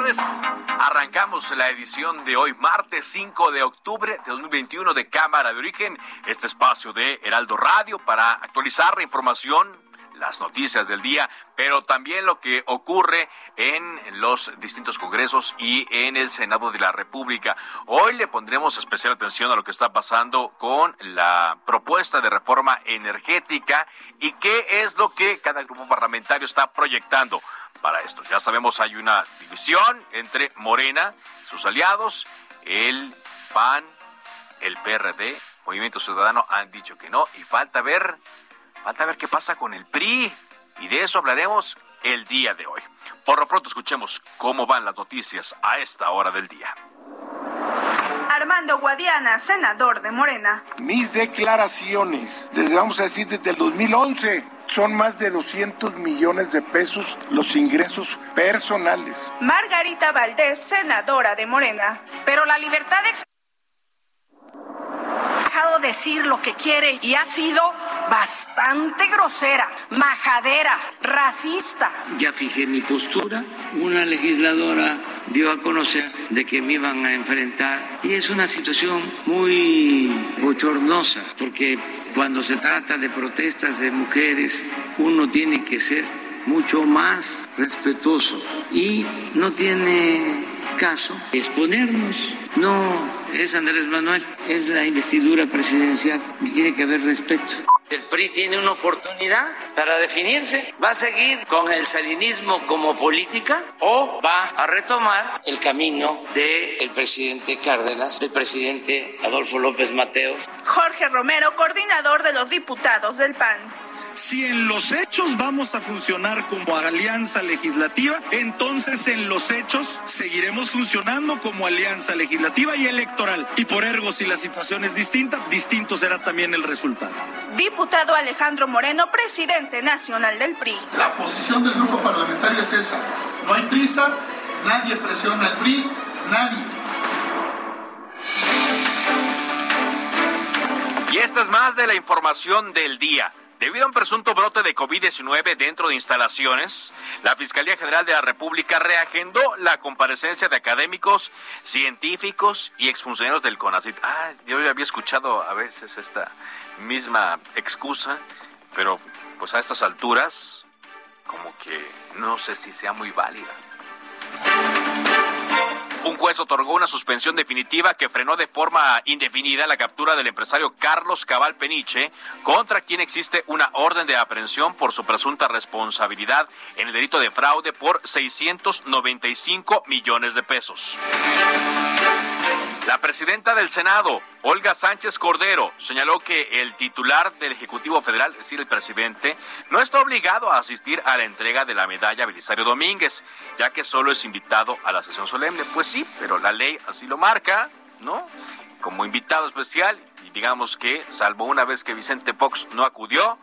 Tardes. Arrancamos la edición de hoy, martes 5 de octubre de 2021 de Cámara de Origen, este espacio de Heraldo Radio para actualizar la información las noticias del día, pero también lo que ocurre en los distintos congresos y en el Senado de la República. Hoy le pondremos especial atención a lo que está pasando con la propuesta de reforma energética y qué es lo que cada grupo parlamentario está proyectando para esto. Ya sabemos, hay una división entre Morena, sus aliados, el PAN, el PRD, Movimiento Ciudadano han dicho que no y falta ver, falta ver qué pasa con el PRI y de eso hablaremos el día de hoy. Por lo pronto escuchemos cómo van las noticias a esta hora del día. Armando Guadiana, senador de Morena. Mis declaraciones, desde vamos a decir desde el 2011, son más de 200 millones de pesos los ingresos personales. Margarita Valdés, senadora de Morena. Pero la libertad de dejado decir lo que quiere y ha sido bastante grosera, majadera, racista. Ya fijé mi postura. Una legisladora dio a conocer de que me iban a enfrentar y es una situación muy bochornosa porque cuando se trata de protestas de mujeres uno tiene que ser mucho más respetuoso y no tiene caso exponernos. No es Andrés Manuel, es la investidura presidencial y tiene que haber respeto. El PRI tiene una oportunidad para definirse. ¿Va a seguir con el salinismo como política o va a retomar el camino del presidente Cárdenas, del presidente Adolfo López Mateos? Jorge Romero, coordinador de los diputados del PAN. Si en los hechos vamos a funcionar como alianza legislativa, entonces en los hechos seguiremos funcionando como alianza legislativa y electoral. Y por ergo, si la situación es distinta, distinto será también el resultado. Diputado Alejandro Moreno, presidente nacional del PRI. La posición del grupo parlamentario es esa. No hay prisa, nadie presiona al PRI, nadie. Y esta es más de la información del día. Debido a un presunto brote de COVID-19 dentro de instalaciones, la Fiscalía General de la República reagendó la comparecencia de académicos, científicos y exfuncionarios del CONACYT. Ah, yo ya había escuchado a veces esta misma excusa, pero pues a estas alturas como que no sé si sea muy válida. Un juez otorgó una suspensión definitiva que frenó de forma indefinida la captura del empresario Carlos Cabal Peniche, contra quien existe una orden de aprehensión por su presunta responsabilidad en el delito de fraude por 695 millones de pesos. La presidenta del Senado, Olga Sánchez Cordero, señaló que el titular del Ejecutivo Federal, es decir, el presidente, no está obligado a asistir a la entrega de la medalla Belisario Domínguez, ya que solo es invitado a la sesión solemne. Pues sí, pero la ley así lo marca, ¿no? Como invitado especial, y digamos que, salvo una vez que Vicente Fox no acudió,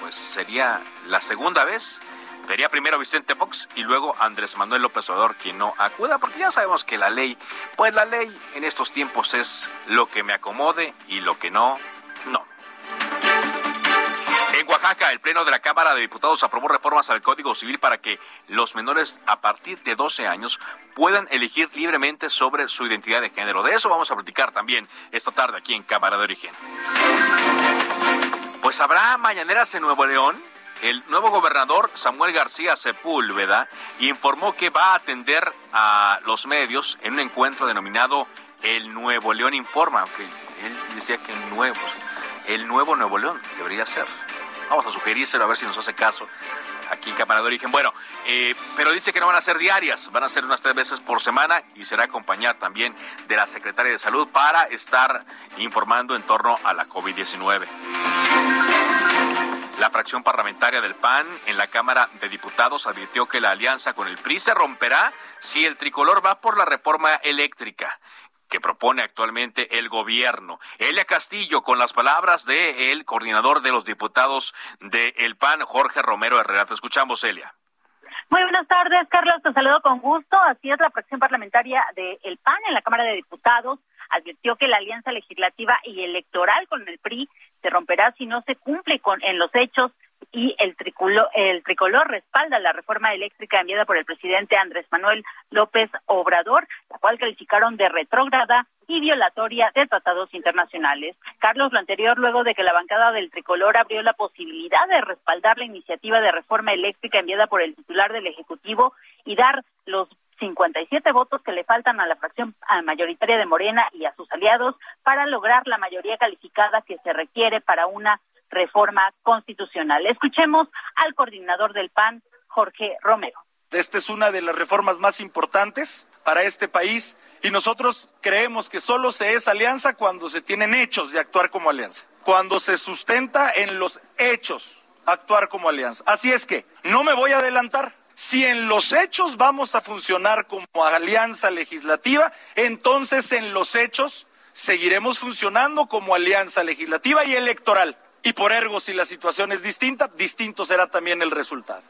pues sería la segunda vez Sería primero Vicente Fox y luego Andrés Manuel López Obrador quien no acuda, porque ya sabemos que la ley, pues la ley en estos tiempos es lo que me acomode y lo que no, no. En Oaxaca, el Pleno de la Cámara de Diputados aprobó reformas al Código Civil para que los menores a partir de 12 años puedan elegir libremente sobre su identidad de género. De eso vamos a platicar también esta tarde aquí en Cámara de Origen. Pues habrá mañaneras en Nuevo León el nuevo gobernador Samuel García Sepúlveda informó que va a atender a los medios en un encuentro denominado El Nuevo León Informa, aunque él decía que el nuevo, el nuevo Nuevo León debería ser. Vamos a sugerírselo a ver si nos hace caso aquí en Cámara de Origen. Bueno, eh, pero dice que no van a ser diarias, van a ser unas tres veces por semana y será acompañar también de la Secretaria de Salud para estar informando en torno a la COVID-19. La fracción parlamentaria del PAN en la Cámara de Diputados advirtió que la alianza con el PRI se romperá si el tricolor va por la reforma eléctrica que propone actualmente el gobierno. Elia Castillo, con las palabras del el coordinador de los diputados del PAN, Jorge Romero Herrera. Te escuchamos, Elia. Muy buenas tardes, Carlos. Te saludo con gusto. Así es, la fracción parlamentaria del PAN en la Cámara de Diputados advirtió que la alianza legislativa y electoral con el PRI se romperá si no se cumple con en los hechos y el tricolor, el tricolor respalda la reforma eléctrica enviada por el presidente Andrés Manuel López Obrador, la cual calificaron de retrógrada y violatoria de tratados internacionales. Carlos, lo anterior luego de que la bancada del tricolor abrió la posibilidad de respaldar la iniciativa de reforma eléctrica enviada por el titular del Ejecutivo y dar los 57 votos que le faltan a la fracción mayoritaria de Morena y a sus aliados para lograr la mayoría calificada que se requiere para una reforma constitucional. Escuchemos al coordinador del PAN, Jorge Romero. Esta es una de las reformas más importantes para este país y nosotros creemos que solo se es alianza cuando se tienen hechos de actuar como alianza, cuando se sustenta en los hechos actuar como alianza. Así es que no me voy a adelantar. Si en los hechos vamos a funcionar como alianza legislativa, entonces en los hechos seguiremos funcionando como alianza legislativa y electoral. Y por ergo, si la situación es distinta, distinto será también el resultado.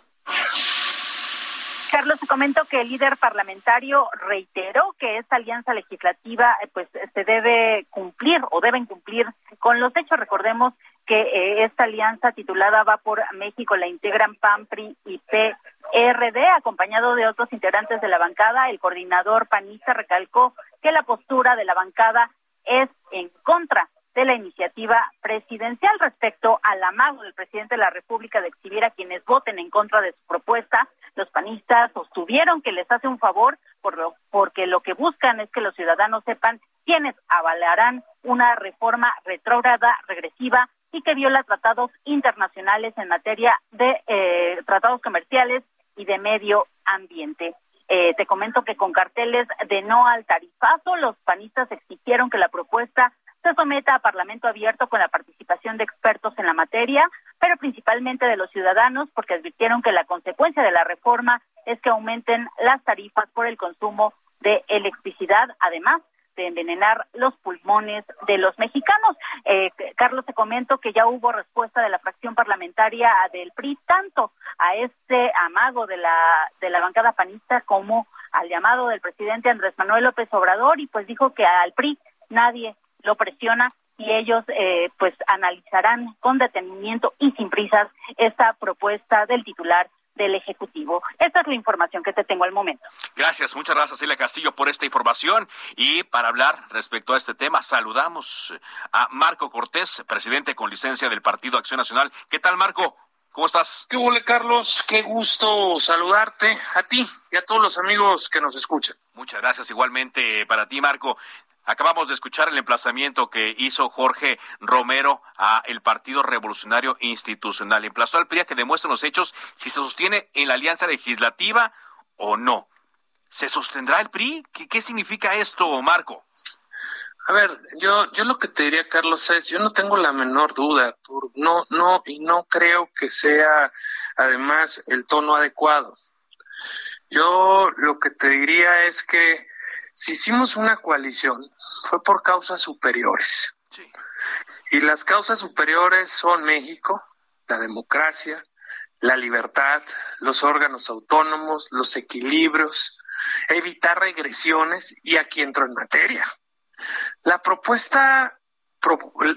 Carlos, te comento que el líder parlamentario reiteró que esta alianza legislativa eh, pues se debe cumplir o deben cumplir con los hechos. Recordemos que eh, esta alianza titulada Va por México la integran PAN, PRI y PRD, acompañado de otros integrantes de la bancada. El coordinador panista recalcó que la postura de la bancada es en contra de la iniciativa presidencial respecto al amago del presidente de la República de exhibir a quienes voten en contra de su propuesta. Los panistas sostuvieron que les hace un favor por lo, porque lo que buscan es que los ciudadanos sepan quiénes avalarán una reforma retrógrada, regresiva y que viola tratados internacionales en materia de eh, tratados comerciales y de medio ambiente. Eh, te comento que con carteles de no al tarifazo, los panistas exigieron que la propuesta se someta a Parlamento abierto con la participación de expertos en la materia, pero principalmente de los ciudadanos, porque advirtieron que la consecuencia de la reforma es que aumenten las tarifas por el consumo de electricidad, además de envenenar los pulmones de los mexicanos. Eh, Carlos, te comento que ya hubo respuesta de la fracción parlamentaria del PRI, tanto a este amago de la, de la bancada panista como al llamado del presidente Andrés Manuel López Obrador, y pues dijo que al PRI nadie lo presiona y ellos eh, pues analizarán con detenimiento y sin prisas esta propuesta del titular del Ejecutivo. Esta es la información que te tengo al momento. Gracias, muchas gracias, Celia Castillo, por esta información. Y para hablar respecto a este tema, saludamos a Marco Cortés, presidente con licencia del Partido Acción Nacional. ¿Qué tal, Marco? ¿Cómo estás? ¿Qué huele, Carlos? Qué gusto saludarte a ti y a todos los amigos que nos escuchan. Muchas gracias igualmente para ti, Marco. Acabamos de escuchar el emplazamiento que hizo Jorge Romero a el Partido Revolucionario Institucional. Emplazó al PRI a que demuestre los hechos si se sostiene en la alianza legislativa o no. ¿Se sostendrá el PRI? ¿Qué, significa esto, Marco? A ver, yo, yo lo que te diría, Carlos, es, yo no tengo la menor duda, por, no, no, y no creo que sea además el tono adecuado. Yo lo que te diría es que si hicimos una coalición fue por causas superiores. Y las causas superiores son México, la democracia, la libertad, los órganos autónomos, los equilibrios, evitar regresiones y aquí entro en materia. La propuesta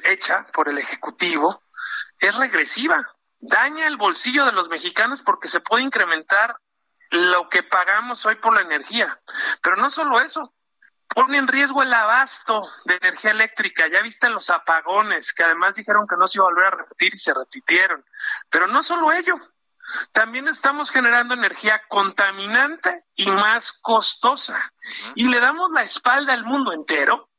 hecha por el Ejecutivo es regresiva, daña el bolsillo de los mexicanos porque se puede incrementar lo que pagamos hoy por la energía. Pero no solo eso, pone en riesgo el abasto de energía eléctrica. Ya viste los apagones, que además dijeron que no se iba a volver a repetir y se repitieron. Pero no solo ello, también estamos generando energía contaminante y más costosa. Y le damos la espalda al mundo entero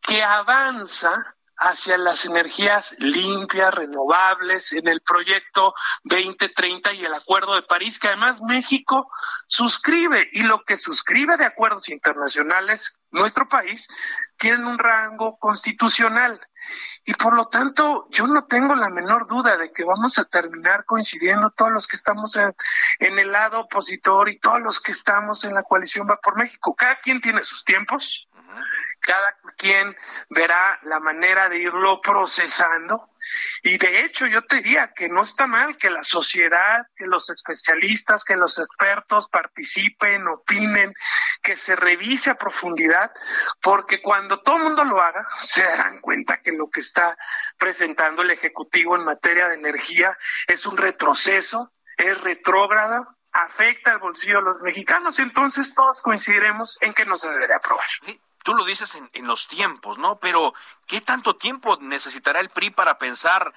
que avanza hacia las energías limpias, renovables, en el proyecto 2030 y el Acuerdo de París, que además México suscribe y lo que suscribe de acuerdos internacionales, nuestro país, tienen un rango constitucional. Y por lo tanto, yo no tengo la menor duda de que vamos a terminar coincidiendo todos los que estamos en, el lado opositor y todos los que estamos en la coalición Va por México. Cada quien tiene sus tiempos, cada quien verá la manera de irlo procesando. Y de hecho yo te diría que no está mal que la sociedad, que los especialistas, que los expertos participen, opinen, que se revise a profundidad, porque cuando todo el mundo lo haga, se darán cuenta que lo que está presentando el Ejecutivo en materia de energía es un retroceso, es retrógrada, afecta al bolsillo de los mexicanos, y entonces todos coincidiremos en que no se debería aprobar tú lo dices en, los tiempos, ¿no? Pero ¿qué tanto tiempo necesitará el PRI para pensar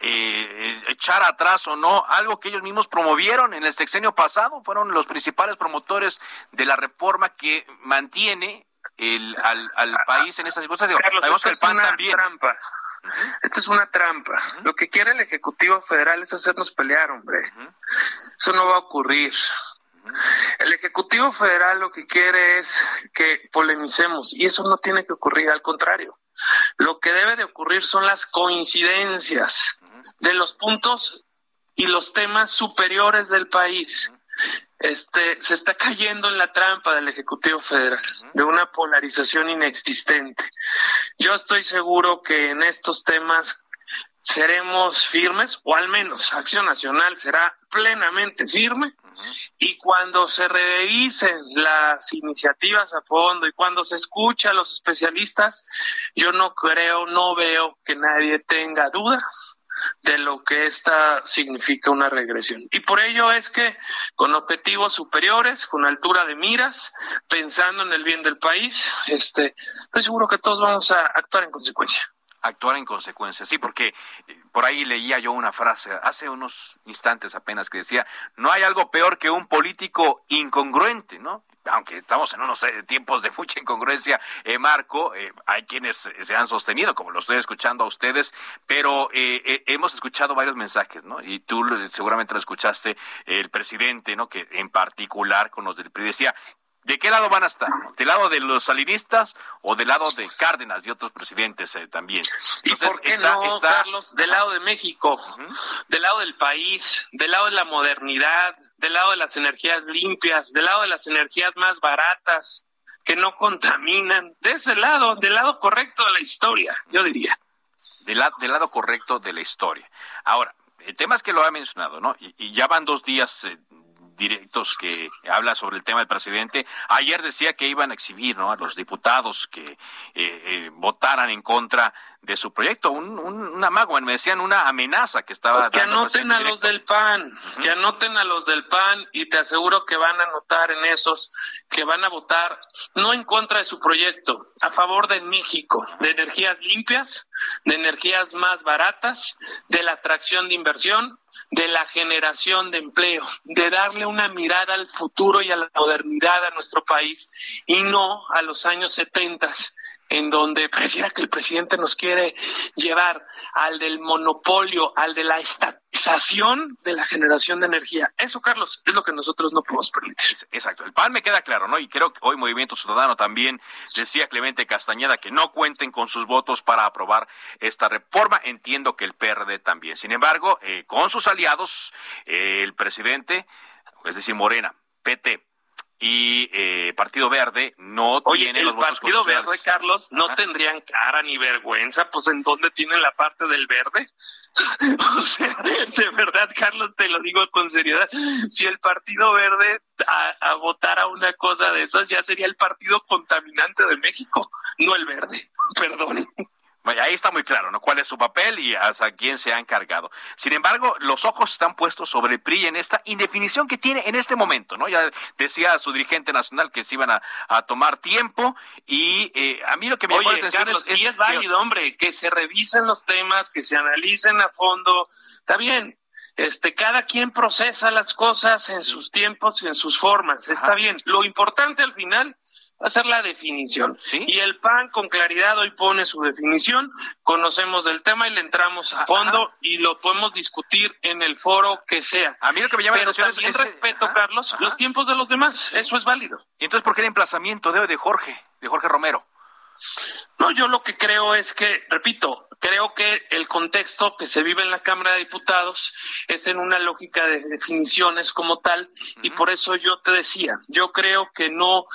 eh, echar atrás o no algo que ellos mismos promovieron en el sexenio pasado? Fueron los principales promotores de la reforma que mantiene el, al, país en esas cosas. sabemos que el PAN también. Trampa. Esta es una trampa. Lo que quiere el Ejecutivo Federal es hacernos pelear, hombre. Eso no va a ocurrir. El Ejecutivo Federal lo que quiere es que polemicemos y eso no tiene que ocurrir, al contrario. Lo que debe de ocurrir son las coincidencias de los puntos y los temas superiores del país. Este, se está cayendo en la trampa del Ejecutivo Federal, de una polarización inexistente. Yo estoy seguro que en estos temas seremos firmes, o al menos Acción Nacional será plenamente firme, y cuando se revisen las iniciativas a fondo y cuando se escucha a los especialistas, yo no creo, no veo que nadie tenga duda de lo que esta significa una regresión. Y por ello es que con objetivos superiores, con altura de miras, pensando en el bien del país, este, estoy seguro que todos vamos a actuar en consecuencia actuar en consecuencia. Sí, porque eh, por ahí leía yo una frase hace unos instantes apenas que decía, no hay algo peor que un político incongruente, ¿no? Aunque estamos en unos eh, tiempos de mucha incongruencia, eh, Marco, hay quienes se han sostenido, como lo estoy escuchando a ustedes, pero hemos escuchado varios mensajes, ¿no? Y tú seguramente lo escuchaste, el presidente, ¿no? Que en particular con los del PRI decía, ¿De qué lado van a estar? ¿Del lado de los salinistas o del lado de Cárdenas y otros presidentes eh, también? ¿Y por qué no, Carlos? Del lado de México, del lado del país, del lado de la modernidad, del lado de las energías limpias, del lado de las energías más baratas, que no contaminan. De ese lado, del lado correcto de la historia, yo diría. Del, del lado correcto de la historia. Ahora, el tema es que lo ha mencionado, ¿no? Y, ya van dos días eh, directos que habla sobre el tema del presidente. Ayer decía que iban a exhibir ¿no? a los diputados que eh, eh, votaran en contra de su proyecto. Un, un, una me decían una amenaza que estaba. Pues que anoten a los del PAN, que anoten a los del PAN y te aseguro que van a anotar en esos que van a votar no en contra de su proyecto, a favor de México, de energías limpias, de energías más baratas, de la atracción de inversión, de la generación de empleo, de darle una mirada al futuro y a la modernidad a nuestro país y no a los años setentas en donde pareciera que el presidente nos quiere llevar al del monopolio, al de la estatización de la generación de energía. Eso, Carlos, es lo que nosotros no podemos permitir. Exacto. El PAN me queda claro, ¿no? Y creo que hoy Movimiento Ciudadano también decía Clemente Castañeda que no cuenten con sus votos para aprobar esta reforma. Entiendo que el PRD también. Sin embargo, eh, con sus aliados, el presidente, es decir, Morena, PT, y eh, Partido Verde no tiene los votos Partido Verde, Carlos, no tendrían cara ni vergüenza, pues ¿en dónde tienen la parte del verde? o sea, de verdad, Carlos, te lo digo con seriedad, si el Partido Verde a, a votara una cosa de esas, ya sería el partido contaminante de México, no el verde, perdón. Ahí está muy claro, ¿no? ¿Cuál es su papel y hasta quién se ha encargado? Sin embargo, los ojos están puestos sobre el PRI en esta indefinición que tiene en este momento, ¿no? Ya decía su dirigente nacional que se iban a, tomar tiempo y eh, a mí lo que me llama la atención es, es... es válido, hombre, que se revisen los temas, que se analicen a fondo. Está bien, este, cada quien procesa las cosas en sus tiempos y en sus formas. Está bien. Lo importante al final va a ser la definición. Y el PAN con claridad hoy pone su definición, conocemos del tema y le entramos a fondo y lo podemos discutir en el foro que sea. A mí lo que me llama la atención es, respeto, Carlos, los tiempos de los demás. Eso es válido. ¿Y entonces por qué el emplazamiento de, de Jorge, de Jorge Romero? No, yo lo que creo es que, repito, creo que el contexto que se vive en la Cámara de Diputados es en una lógica de definiciones como tal y por eso yo te decía, yo creo que no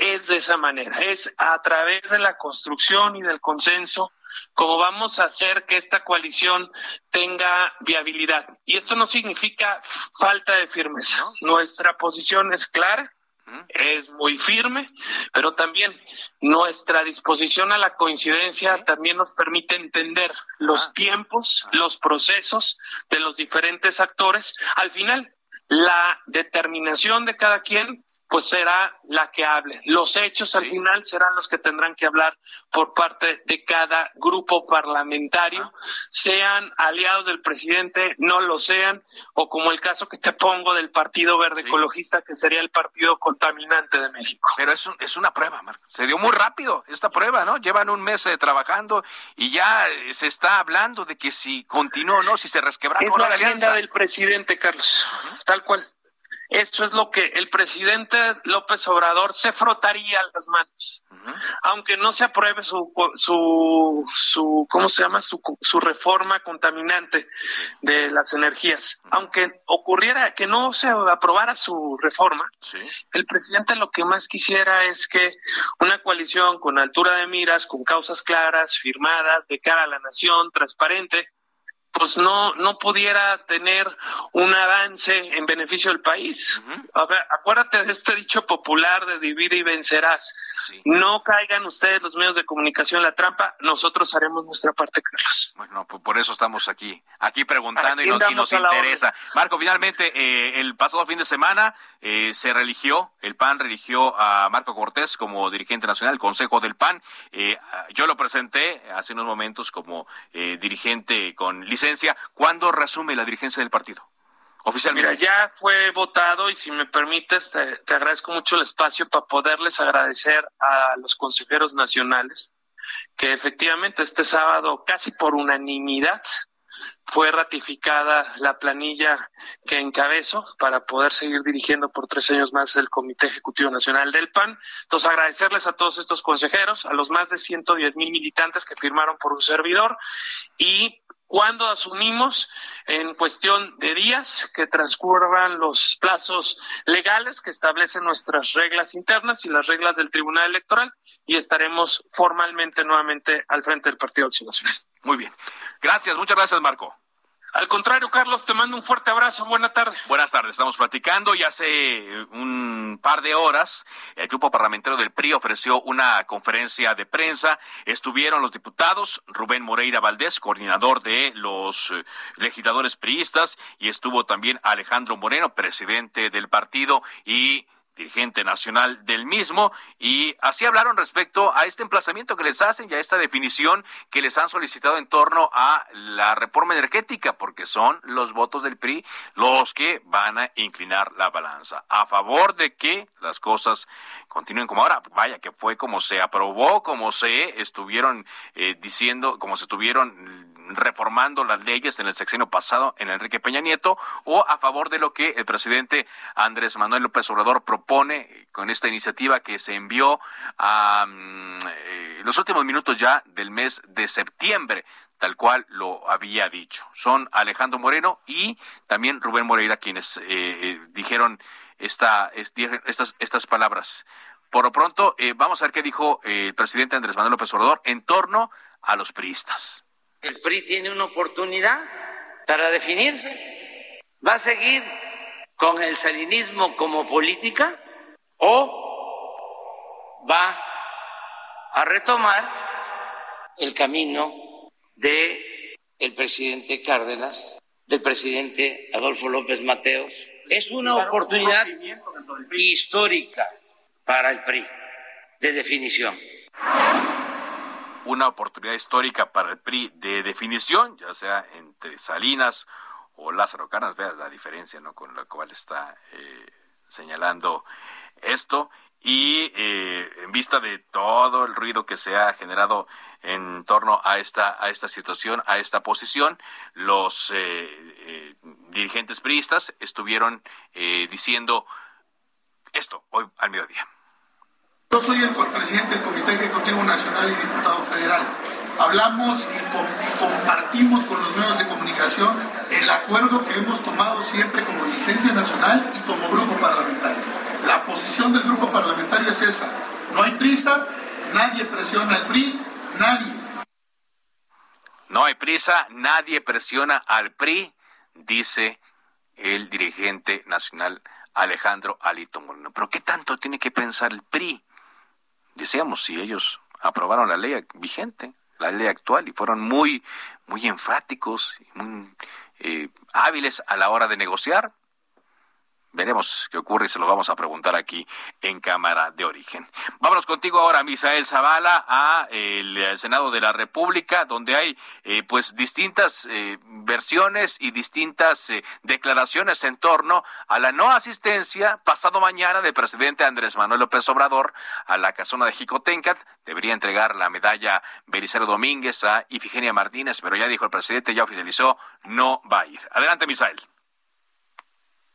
es de esa manera, es a través de la construcción y del consenso como vamos a hacer que esta coalición tenga viabilidad. Y esto no significa falta de firmeza. Nuestra posición es clara, es muy firme, pero también nuestra disposición a la coincidencia también nos permite entender los ah. tiempos, ah. los procesos de los diferentes actores. Al final, la determinación de cada quien pues será la que hable. Los hechos al final serán los que tendrán que hablar por parte de cada grupo parlamentario, sean aliados del presidente, no lo sean, o como el caso que te pongo del Partido Verde Ecologista, que sería el partido contaminante de México. Pero es, es una prueba, Marco. Se dio muy rápido esta prueba, ¿no? Llevan un mes eh, trabajando y ya eh, se está hablando de que si continúa no, si se resquebraja es la, agenda del presidente, Carlos, tal cual. Eso es lo que el presidente López Obrador se frotaría las manos. Aunque no se apruebe su, su, su ¿cómo se llama? Su, su reforma contaminante de las energías. Aunque ocurriera que no se aprobara su reforma, el presidente lo que más quisiera es que una coalición con altura de miras, con causas claras, firmadas, de cara a la nación, transparente, pues no, no pudiera tener un avance en beneficio del país. A ver, acuérdate de este dicho popular de divide y vencerás. No caigan ustedes los medios de comunicación en la trampa, nosotros haremos nuestra parte, Carlos. Bueno, pues por eso estamos aquí, aquí preguntando y nos, interesa. Marco, finalmente, eh, el pasado fin de semana eh, se religió, el PAN religió a Marco Cortés como dirigente nacional, el Consejo del PAN. Eh, yo lo presenté hace unos momentos como dirigente con licencia ¿cuándo resume la dirigencia del partido? Oficialmente. Mira, ya fue votado y si me permites, te, te agradezco mucho el espacio para poderles agradecer a los consejeros nacionales que efectivamente este sábado, casi por unanimidad, fue ratificada la planilla que encabezo para poder seguir dirigiendo por tres años más el Comité Ejecutivo Nacional del PAN. Entonces, agradecerles a todos estos consejeros, a los más de 110 mil militantes que firmaron por un servidor y cuando asumimos en cuestión de días que transcurran los plazos legales que establecen nuestras reglas internas y las reglas del Tribunal Electoral y estaremos formalmente nuevamente al frente del Partido Acción Nacional. Muy bien. Gracias, muchas gracias, Marco. Al contrario, Carlos, te mando un fuerte abrazo. Buena tarde. Buenas tardes. Estamos platicando y hace un par de horas el grupo parlamentario del PRI ofreció una conferencia de prensa. Estuvieron los diputados Rubén Moreira Valdés, coordinador de los eh, legisladores priistas, y estuvo también Alejandro Moreno, presidente del partido, y dirigente nacional del mismo, y así hablaron respecto a este emplazamiento que les hacen y a esta definición que les han solicitado en torno a la reforma energética, porque son los votos del PRI los que van a inclinar la balanza a favor de que las cosas continúen como ahora. Vaya, que fue como se aprobó, como se estuvieron eh, diciendo, como se estuvieron reformando las leyes en el sexenio pasado en Enrique Peña Nieto o a favor de lo que el presidente Andrés Manuel López Obrador propone con esta iniciativa que se envió a mm, eh, los últimos minutos ya del mes de septiembre tal cual lo había dicho. Son Alejandro Moreno y también Rubén Moreira quienes eh, eh, dijeron esta, estas, estas palabras. Por lo pronto, vamos a ver qué dijo el presidente Andrés Manuel López Obrador en torno a los priistas el PRI tiene una oportunidad para definirse. ¿Va a seguir con el salinismo como política o va a retomar el camino de el presidente Cárdenas, del presidente Adolfo López Mateos. Es una oportunidad histórica para el PRI de definición. Una oportunidad histórica para el PRI de definición, ya sea entre Salinas o Lázaro Cárdenas, vea la diferencia ¿no? con la cual está eh, señalando esto. Y eh, en vista de todo el ruido que se ha generado en torno a esta a esta situación a esta posición los eh, eh, dirigentes priistas estuvieron diciendo esto hoy al mediodía yo soy el presidente del Comité Ejecutivo Nacional y diputado federal hablamos y, compartimos con los medios de comunicación el acuerdo que hemos tomado siempre como dirigencia nacional y como grupo parlamentario la posición del grupo parlamentario es esa. No hay prisa, nadie presiona al PRI, nadie. No hay prisa, nadie presiona al PRI, dice el dirigente nacional Alejandro Alito Moreno. Pero ¿qué tanto tiene que pensar el PRI? Decíamos, si ellos aprobaron la ley vigente, la ley actual, y fueron muy, muy enfáticos, muy eh, hábiles a la hora de negociar, Veremos qué ocurre y se lo vamos a preguntar aquí en Cámara de Origen. Vámonos contigo ahora, Misael Zavala, a el eh, Senado de la República, donde hay eh, pues distintas eh, versiones y distintas declaraciones en torno a la no asistencia pasado mañana del presidente Andrés Manuel López Obrador a la casona de Jicotencat. Debería entregar la medalla Belisario Domínguez a Ifigenia Martínez, pero ya dijo el presidente, ya oficializó, no va a ir. Adelante, Misael.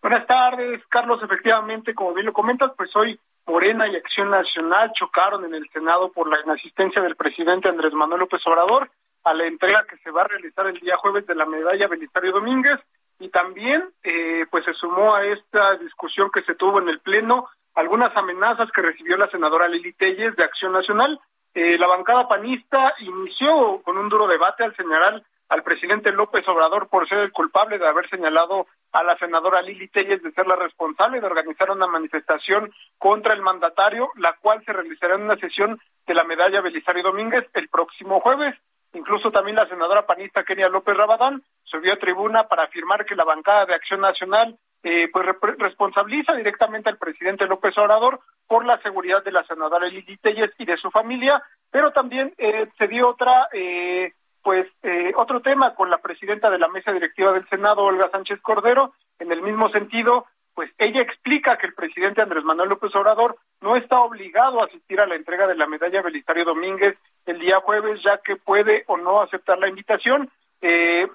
Buenas tardes, Carlos. Efectivamente, como bien lo comentas, pues hoy Morena y Acción Nacional chocaron en el Senado por la inasistencia del presidente Andrés Manuel López Obrador a la entrega que se va a realizar el día jueves de la medalla Belisario Domínguez y también eh, pues se sumó a esta discusión que se tuvo en el Pleno algunas amenazas que recibió la senadora Lili Telles de Acción Nacional. Eh, la bancada panista inició con un duro debate al señalar al presidente López Obrador por ser el culpable de haber señalado a la senadora Lili Telles de ser la responsable de organizar una manifestación contra el mandatario, la cual se realizará en una sesión de la medalla Belisario Domínguez el próximo jueves. Incluso también la senadora panista Kenia López Rabadán subió a tribuna para afirmar que la bancada de Acción Nacional eh, pues responsabiliza directamente al presidente López Obrador por la seguridad de la senadora Lili Telles y de su familia, pero también eh, se dio otra eh, pues eh, otro tema con la presidenta de la mesa directiva del Senado, Olga Sánchez Cordero, en el mismo sentido, pues ella explica que el presidente Andrés Manuel López Obrador no está obligado a asistir a la entrega de la medalla Belisario Domínguez el día jueves, ya que puede o no aceptar la invitación. Eh,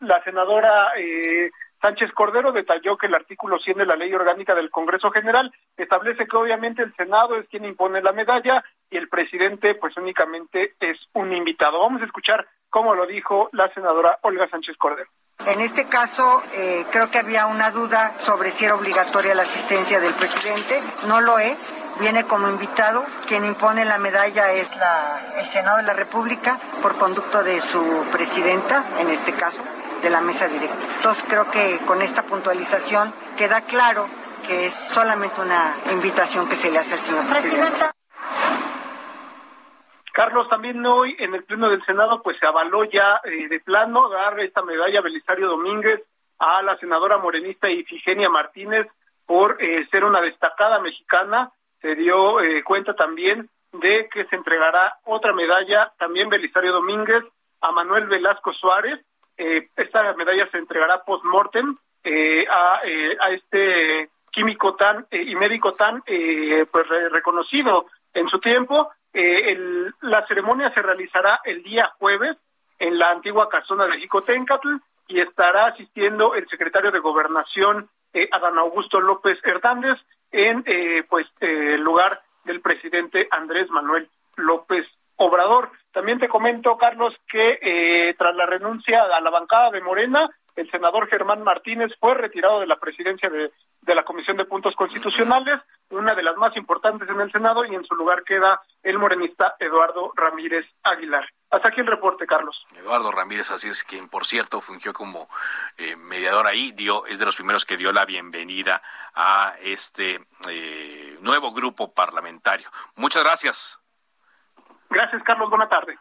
la senadora eh, Sánchez Cordero detalló que el artículo 100 de la Ley Orgánica del Congreso General establece que obviamente el Senado es quien impone la medalla y el presidente pues únicamente es un invitado. Vamos a escuchar cómo lo dijo la senadora Olga Sánchez Cordero. En este caso, eh, creo que había una duda sobre si era obligatoria la asistencia del presidente. No lo es. Viene como invitado. Quien impone la medalla es la, el Senado de la República por conducto de su presidenta, en este caso de la mesa directa. Entonces creo que con esta puntualización queda claro que es solamente una invitación que se le hace al señor presidente. Carlos, también hoy en el Pleno del Senado pues se avaló ya eh, de plano dar esta medalla a Belisario Domínguez a la senadora morenista Ifigenia Martínez por eh, ser una destacada mexicana. Se dio eh, cuenta también de que se entregará otra medalla, también Belisario Domínguez, a Manuel Velasco Suárez, eh, esta medalla se entregará post-mortem eh, eh, a, este químico tan y médico tan pues reconocido en su tiempo. la ceremonia se realizará el día jueves en la antigua casona de Jicotencatl y estará asistiendo el secretario de Gobernación, Adán Augusto López Hernández, en pues el lugar del presidente Andrés Manuel López Obrador. También te comento, Carlos, que eh, tras la renuncia a la bancada de Morena, el senador Germán Martínez fue retirado de la presidencia de, la Comisión de Puntos Constitucionales, una de las más importantes en el Senado, y en su lugar queda el morenista Eduardo Ramírez Aguilar. Hasta aquí el reporte, Carlos. Eduardo Ramírez, así es, quien por cierto fungió como eh, mediador ahí, dio, es de los primeros que dio la bienvenida a este eh, nuevo grupo parlamentario. Muchas gracias. Gracias, Carlos. Buena tarde.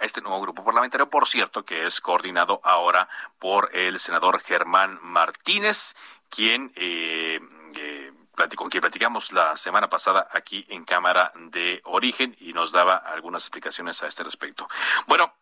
Este nuevo grupo parlamentario, por cierto, que es coordinado ahora por el senador Germán Martínez, quien eh, eh, con quien platicamos la semana pasada aquí en Cámara de Origen y nos daba algunas explicaciones a este respecto. Bueno,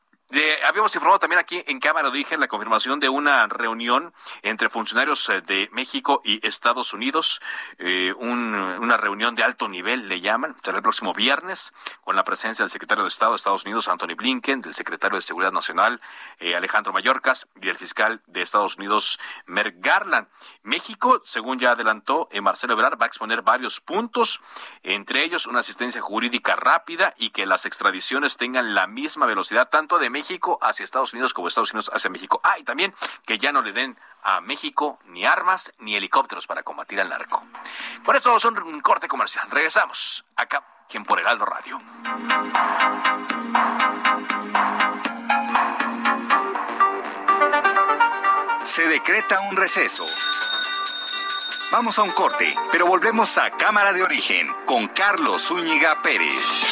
habíamos informado también aquí en Cámara de Origen la confirmación de una reunión entre funcionarios eh, de México y Estados Unidos, eh, una reunión de alto nivel, le llaman, será el próximo viernes, con la presencia del secretario de Estado de Estados Unidos, Anthony Blinken, del secretario de Seguridad Nacional, eh, Alejandro Mayorkas, y del fiscal de Estados Unidos, Merck Garland. México, según ya adelantó Marcelo Ebrard, va a exponer varios puntos, entre ellos una asistencia jurídica rápida y que las extradiciones tengan la misma velocidad, tanto de México México hacia Estados Unidos como Estados Unidos hacia México. Ah, y también que ya no le den a México ni armas ni helicópteros para combatir al narco. Por esto es un corte comercial. Regresamos acá, quien por Heraldo Radio. Se decreta un receso. Vamos a un corte, pero volvemos a Cámara de Origen con Carlos Zúñiga Pérez.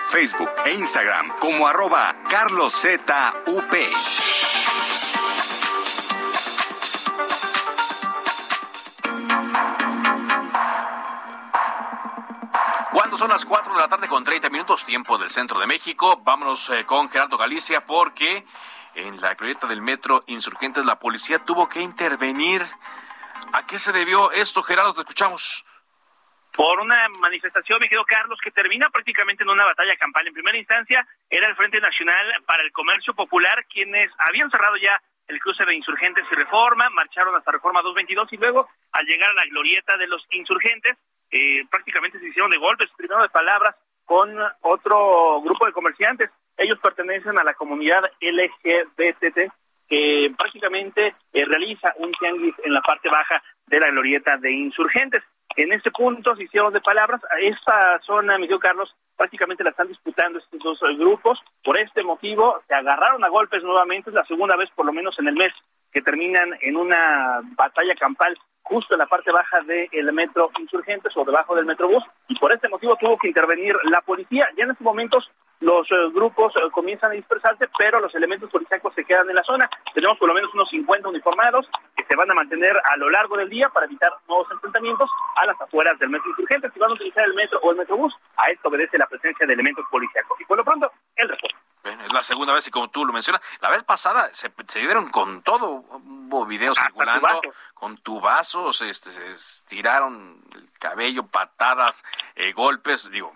Facebook e Instagram como arroba carloszup. Cuando son las 4 de la tarde con 30 minutos, tiempo del centro de México, vámonos eh, con Gerardo Galicia porque en la glorieta del metro Insurgentes la policía tuvo que intervenir. ¿A qué se debió esto, Gerardo? Te escuchamos por una manifestación, me quedo Carlos, que termina prácticamente en una batalla campal. En primera instancia era el Frente Nacional para el Comercio Popular, quienes habían cerrado ya el cruce de insurgentes y reforma, marcharon hasta reforma 222 y luego al llegar a la glorieta de los insurgentes, eh, prácticamente se hicieron de golpes, primero de palabras, con otro grupo de comerciantes. Ellos pertenecen a la comunidad LGBT que prácticamente eh, realiza un tianguis en la parte baja de la glorieta de insurgentes. En este punto se hicieron de palabras. Esta zona, Miguel Carlos, prácticamente la están disputando estos dos grupos. Por este motivo se agarraron a golpes nuevamente. Es la segunda vez, por lo menos en el mes, que terminan en una batalla campal justo en la parte baja del metro Insurgentes o debajo del metrobús. Y por este motivo tuvo que intervenir la policía. Ya en estos momentos los eh, grupos eh, comienzan a dispersarse, pero los elementos policíacos se quedan en la zona. Tenemos por lo menos unos 50 uniformados se van a mantener a lo largo del día para evitar nuevos enfrentamientos a las afueras del metro insurgente. Si van a utilizar el metro o el metrobús, a esto obedece la presencia de elementos policíacos. Y por lo pronto, el reporte. Bueno, es la segunda vez y como tú lo mencionas, la vez pasada se, se dieron con todo, hubo videos circulando con tubazos, este, se estiraron el cabello, patadas, eh, golpes, digo,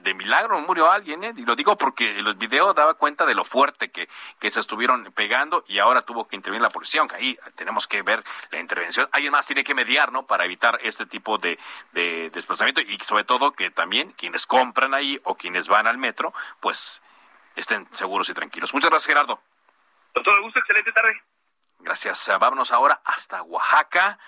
de milagro murió alguien, ¿eh? y lo digo porque el video daba cuenta de lo fuerte que, que se estuvieron pegando y ahora tuvo que intervenir la policía, aunque ahí tenemos que ver la intervención. Alguien más tiene que mediar, ¿no? Para evitar este tipo de, de desplazamiento y sobre todo que también quienes compran ahí o quienes van al metro, pues estén seguros y tranquilos. Muchas gracias, Gerardo. Con todo gusto, excelente tarde. Gracias. Vámonos ahora hasta Oaxaca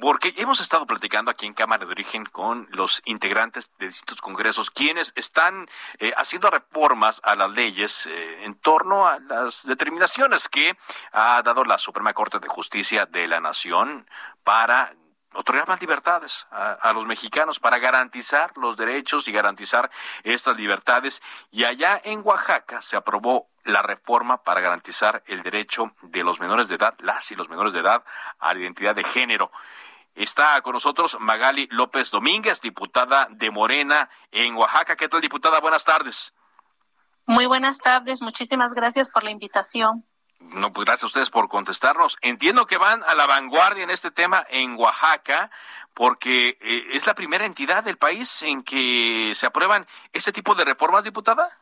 porque hemos estado platicando aquí en Cámara de Origen con los integrantes de distintos congresos, quienes están eh, haciendo reformas a las leyes eh, en torno a las determinaciones que ha dado la Suprema Corte de Justicia de la Nación para otorgar más libertades a, los mexicanos para garantizar los derechos y garantizar estas libertades. Y allá en Oaxaca se aprobó la reforma para garantizar el derecho de los menores de edad, las y los menores de edad, a la identidad de género. Está con nosotros Magali López Domínguez, diputada de Morena en Oaxaca. ¿Qué tal, diputada? Buenas tardes. Muy buenas tardes, muchísimas gracias por la invitación. No, pues gracias a ustedes por contestarnos. Entiendo que van a la vanguardia en este tema en Oaxaca, porque eh, es la primera entidad del país en que se aprueban este tipo de reformas, diputada.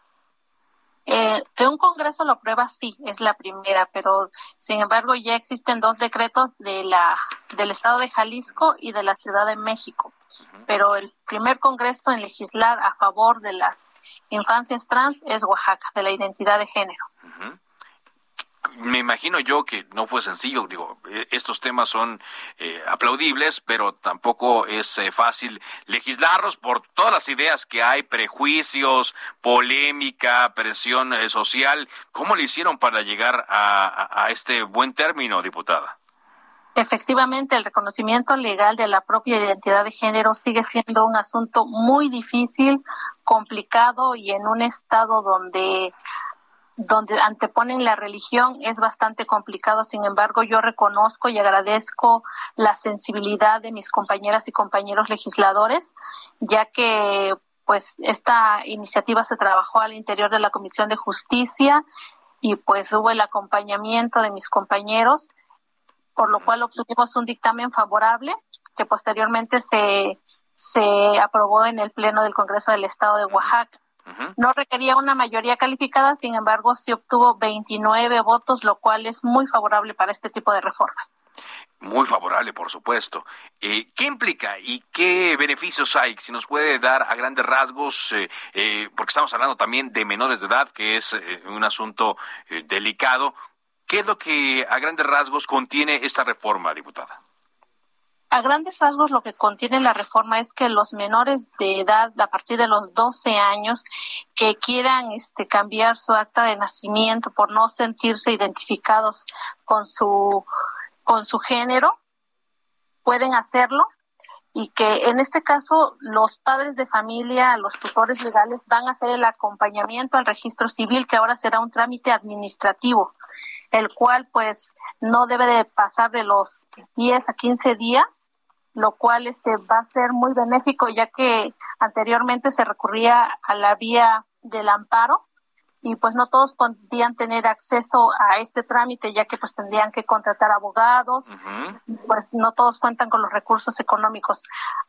Eh, que un Congreso lo aprueba, sí, es la primera, pero sin embargo ya existen dos decretos de la del Estado de Jalisco y de la Ciudad de México. Pero el primer Congreso en legislar a favor de las infancias trans es Oaxaca, de la identidad de género me imagino yo que no fue sencillo, digo, e, estos temas son eh, aplaudibles, pero tampoco es eh, fácil legislarlos por todas las ideas que hay, prejuicios, polémica, presión eh, social. ¿Cómo le hicieron para llegar a, a este buen término, diputada? Efectivamente, el reconocimiento legal de la propia identidad de género sigue siendo un asunto muy difícil, complicado y en un estado donde donde anteponen la religión es bastante complicado. Sin embargo, yo reconozco y agradezco la sensibilidad de mis compañeras y compañeros legisladores, ya que pues esta iniciativa se trabajó al interior de la Comisión de Justicia y pues hubo el acompañamiento de mis compañeros, por lo cual obtuvimos un dictamen favorable que posteriormente se, se aprobó en el Pleno del Congreso del Estado de Oaxaca. No requería una mayoría calificada, sin embargo, sí obtuvo 29 votos, lo cual es muy favorable para este tipo de reformas. Muy favorable, por supuesto. Eh, ¿Qué implica y qué beneficios hay? Si nos puede dar a grandes rasgos, eh, eh, porque estamos hablando también de menores de edad, que es un asunto delicado. ¿Qué es lo que a grandes rasgos contiene esta reforma, diputada? A grandes rasgos lo que contiene la reforma es que los menores de edad a partir de los 12 años que quieran este cambiar su acta de nacimiento por no sentirse identificados con su con su género pueden hacerlo y que en este caso los padres de familia, los tutores legales van a hacer el acompañamiento al registro civil que ahora será un trámite administrativo el cual pues no debe de pasar de los 10 a 15 días lo cual este va a ser muy benéfico ya que anteriormente se recurría a la vía del amparo y pues no todos podían tener acceso a este trámite ya que pues tendrían que contratar abogados, pues no todos cuentan con los recursos económicos.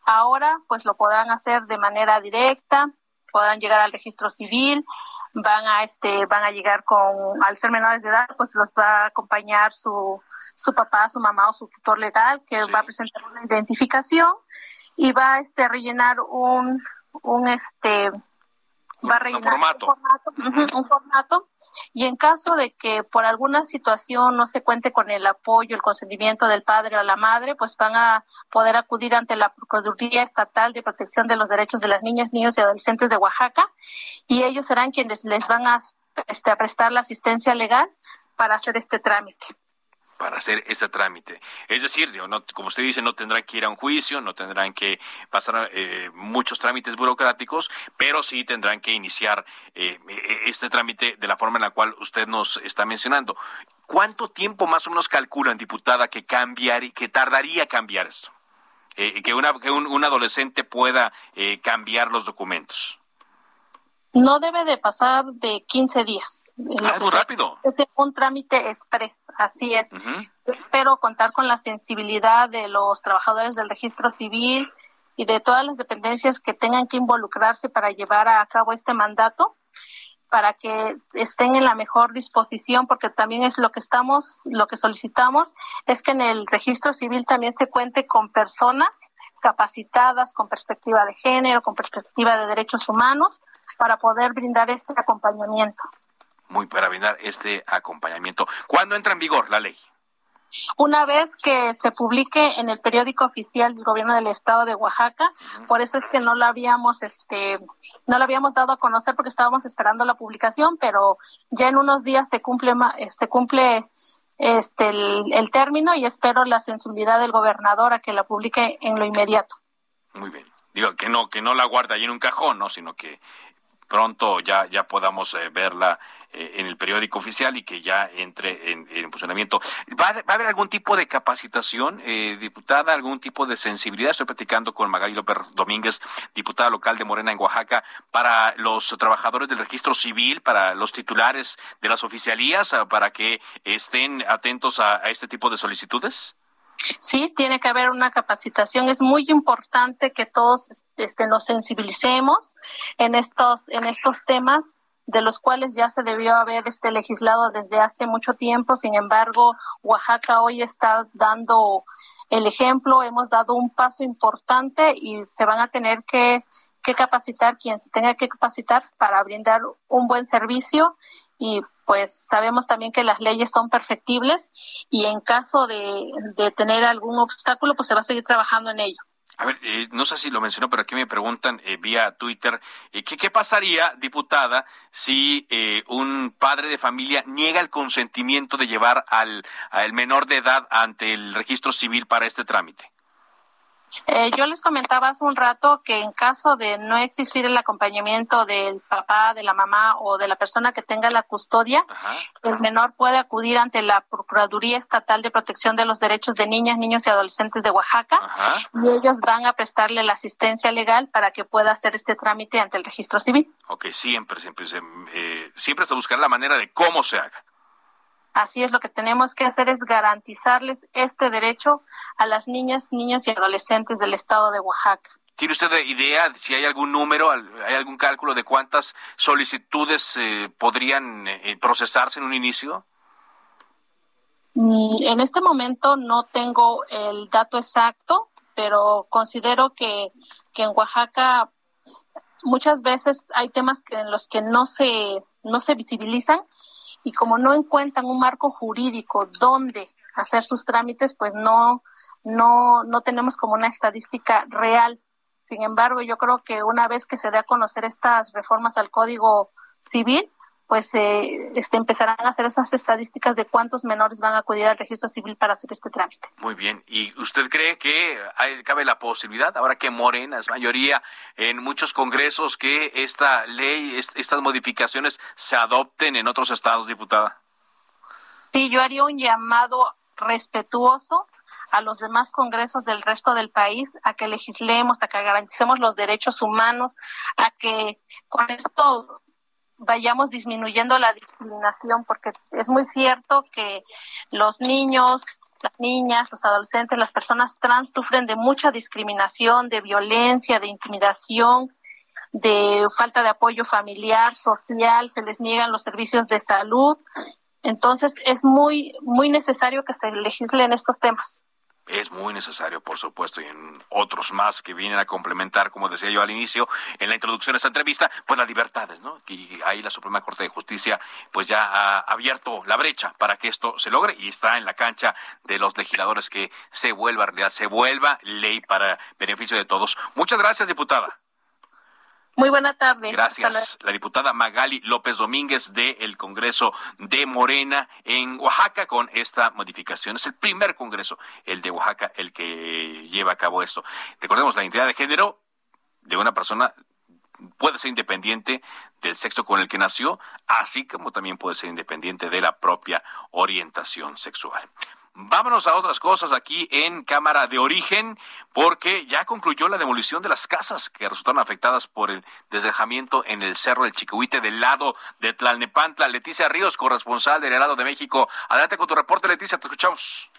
Ahora pues lo podrán hacer de manera directa, podrán llegar al registro civil, van a este van a llegar con al ser menores de edad pues los va a acompañar su su papá, su mamá o su tutor legal que va a presentar una identificación y va este, a este rellenar un un este va a rellenar formato. Un, formato, y en caso de que por alguna situación no se cuente con el apoyo, el consentimiento del padre o la madre, pues van a poder acudir ante la Procuraduría Estatal de Protección de los Derechos de las Niñas, Niños y Adolescentes de Oaxaca y ellos serán quienes les van a, este, a prestar la asistencia legal para hacer este trámite para hacer ese trámite. Es decir, como usted dice, no tendrán que ir a un juicio, no tendrán que pasar eh, muchos trámites burocráticos, pero sí tendrán que iniciar eh, e-, este trámite de la forma en la cual usted nos está mencionando. ¿Cuánto tiempo más o menos calculan, diputada, que cambiar y que tardaría cambiar esto? Eh, que, una, que un, adolescente pueda cambiar los documentos. No debe de pasar de 15 días. Ah, muy rápido. Es un trámite express, así es. Espero contar con la sensibilidad de los trabajadores del registro civil y de todas las dependencias que tengan que involucrarse para llevar a cabo este mandato para que estén en la mejor disposición, porque también es lo que estamos, lo que solicitamos, es que en el registro civil también se cuente con personas capacitadas, con perspectiva de género, con perspectiva de derechos humanos, para poder brindar este acompañamiento muy para brindar este acompañamiento. ¿Cuándo entra en vigor la ley? Una vez que se publique en el periódico oficial del gobierno del estado de Oaxaca, por eso es que no la habíamos, este, no la habíamos dado a conocer porque estábamos esperando la publicación, pero ya en unos días se cumple, se cumple este el, el término y espero la sensibilidad del gobernador a que la publique en lo inmediato. Muy bien. Digo que no que no la guarda ahí en un cajón, no, sino que pronto ya, ya podamos verla en el periódico oficial y que ya entre en, funcionamiento. ¿Va a, haber algún tipo de capacitación, diputada, algún tipo de sensibilidad? Estoy platicando con Magali López Domínguez, diputada local de Morena en Oaxaca, para los trabajadores del registro civil, para los titulares de las oficialías, para que estén atentos a este tipo de solicitudes. Sí, tiene que haber una capacitación. Es muy importante que todos este, nos sensibilicemos en estos, en estos temas de los cuales ya se debió haber este legislado desde hace mucho tiempo. Sin embargo, Oaxaca hoy está dando el ejemplo. Hemos dado un paso importante y se van a tener que, que capacitar quien se tenga que capacitar para brindar un buen servicio y pues sabemos también que las leyes son perfectibles y en caso de, tener algún obstáculo, pues se va a seguir trabajando en ello. A ver, eh, no sé si lo mencionó, pero aquí me preguntan eh, vía Twitter, eh, ¿qué, pasaría, diputada, si un padre de familia niega el consentimiento de llevar al, al menor de edad ante el registro civil para este trámite? Eh, yo les comentaba hace un rato que en caso de no existir el acompañamiento del papá, de la mamá o de la persona que tenga la custodia, el menor puede acudir ante la Procuraduría Estatal de Protección de los Derechos de Niñas, Niños y Adolescentes de Oaxaca y ellos van a prestarle la asistencia legal para que pueda hacer este trámite ante el registro civil. Ok, siempre, siempre, eh, siempre se buscará la manera de cómo se haga. Así es, lo que tenemos que hacer es garantizarles este derecho a las niñas, niños y adolescentes del estado de Oaxaca. ¿Tiene usted idea si hay algún número, hay algún cálculo de cuántas solicitudes eh, podrían eh, procesarse en un inicio? Mm, en este momento no tengo el dato exacto, pero considero que, que en Oaxaca muchas veces hay temas que, en los que no se, no se visibilizan y como no encuentran un marco jurídico donde hacer sus trámites, pues no, no, no tenemos como una estadística real. Sin embargo, yo creo que una vez que se dé a conocer estas reformas al Código Civil, pues eh, este, empezarán a hacer esas estadísticas de cuántos menores van a acudir al registro civil para hacer este trámite. Muy bien. ¿Y usted cree que hay, cabe la posibilidad, ahora que Morena es mayoría en muchos congresos, que esta ley, estas modificaciones se adopten en otros estados, diputada? Sí, yo haría un llamado respetuoso a los demás congresos del resto del país a que legislemos, a que garanticemos los derechos humanos, a que con esto vayamos disminuyendo la discriminación, porque es muy cierto que los niños, las niñas, los adolescentes, las personas trans sufren de mucha discriminación, de violencia, de intimidación, de falta de apoyo familiar, social, se les niegan los servicios de salud. Entonces es muy, muy necesario que se legislen estos temas es muy necesario, por supuesto, y en otros más que vienen a complementar, como decía yo al inicio, en la introducción de esta entrevista, pues las libertades, ¿no? Y ahí la Suprema Corte de Justicia, pues ya ha abierto la brecha para que esto se logre y está en la cancha de los legisladores que se vuelva realidad, se vuelva ley para beneficio de todos. Muchas gracias, diputada. Muy buena tarde. Gracias. La diputada Magali López Domínguez del Congreso de Morena en Oaxaca con esta modificación. Es el primer Congreso, el de Oaxaca, el que lleva a cabo esto. Recordemos, la identidad de género de una persona puede ser independiente del sexo con el que nació, así como también puede ser independiente de la propia orientación sexual. Vámonos a otras cosas aquí en Cámara de Origen, porque ya concluyó la demolición de las casas que resultaron afectadas por el desgajamiento en el Cerro del Chiquihuite del lado de Tlalnepantla. Leticia Ríos, corresponsal del Heraldo de México. Adelante con tu reporte, Leticia, te escuchamos.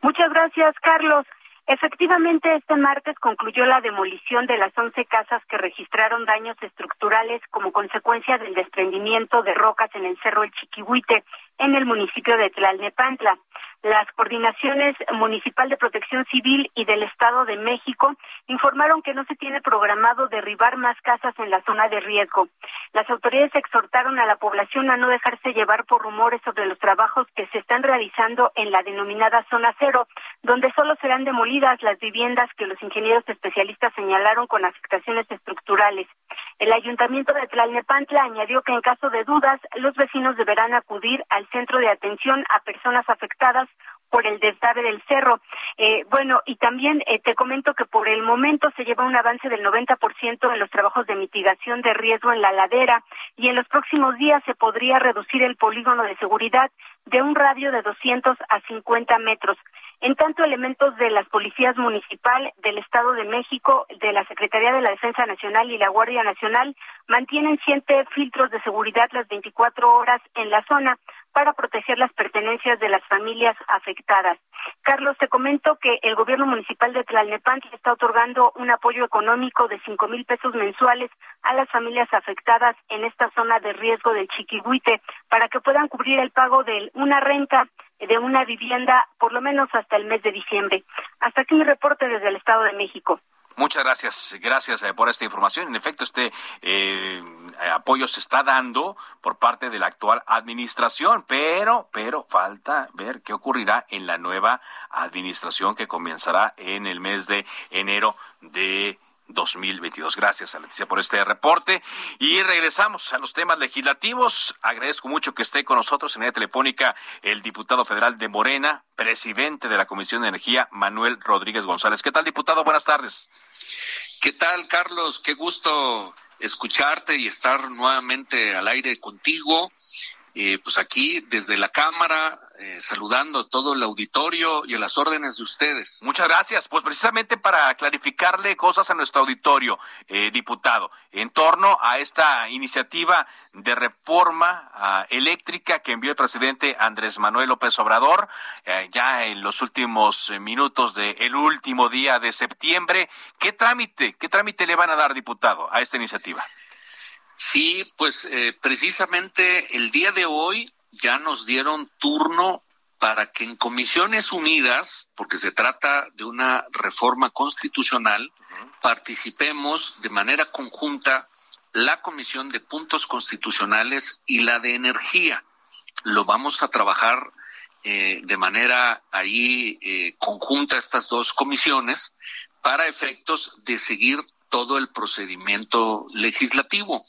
Muchas gracias, Carlos. Efectivamente, este martes concluyó la demolición de las 11 casas que registraron daños estructurales como consecuencia del desprendimiento de rocas en el Cerro El Chiquihuite, en el municipio de Tlalnepantla. Las coordinaciones municipal de protección civil y del Estado de México informaron que no se tiene programado derribar más casas en la zona de riesgo. Las autoridades exhortaron a la población a no dejarse llevar por rumores sobre los trabajos que se están realizando en la denominada zona cero, donde solo serán demolidas las viviendas que los ingenieros especialistas señalaron con afectaciones estructurales. El ayuntamiento de Tlalnepantla añadió que en caso de dudas, los vecinos deberán acudir al centro de atención a personas afectadas por el desdave del cerro. Eh, bueno, y también eh, te comento que por el momento se lleva un avance del 90% en los trabajos de mitigación de riesgo en la ladera y en los próximos días se podría reducir el polígono de seguridad de un radio de 200 a 50 metros. En tanto, elementos de las policías municipal del Estado de México, de la Secretaría de la Defensa Nacional y la Guardia Nacional mantienen siete filtros de seguridad las 24 horas en la zona para proteger las pertenencias de las familias afectadas. Carlos, te comento que el gobierno municipal de Tlalnepantla está otorgando un apoyo económico de cinco mil pesos mensuales a las familias afectadas en esta zona de riesgo del Chiquihuite para que puedan cubrir el pago de una renta de una vivienda por lo menos hasta el mes de diciembre. Hasta aquí mi reporte desde el Estado de México. Muchas gracias, gracias eh, por esta información. En efecto, este eh, apoyo se está dando por parte de la actual administración, pero, pero falta ver qué ocurrirá en la nueva administración que comenzará en el mes de enero de 2022. Gracias, Leticia, por este reporte. Y regresamos a los temas legislativos. Agradezco mucho que esté con nosotros en la telefónica el diputado federal de Morena, presidente de la Comisión de Energía, Manuel Rodríguez González. ¿Qué tal, diputado? Buenas tardes. ¿Qué tal, Carlos? Qué gusto escucharte y estar nuevamente al aire contigo. Eh, pues aquí desde la Cámara, eh, saludando a todo el auditorio y a las órdenes de ustedes. Muchas gracias. Pues precisamente para clarificarle cosas a nuestro auditorio, eh, diputado, en torno a esta iniciativa de reforma ah, eléctrica que envió el presidente Andrés Manuel López Obrador ya en los últimos minutos del último día de septiembre. ¿Qué trámite, qué trámite le van a dar, diputado, a esta iniciativa? Sí, pues eh, precisamente el día de hoy ya nos dieron turno para que en comisiones unidas, porque se trata de una reforma constitucional, participemos de manera conjunta la Comisión de Puntos Constitucionales y la de Energía. Lo vamos a trabajar eh, de manera ahí eh, conjunta estas dos comisiones para efectos de seguir todo el procedimiento legislativo.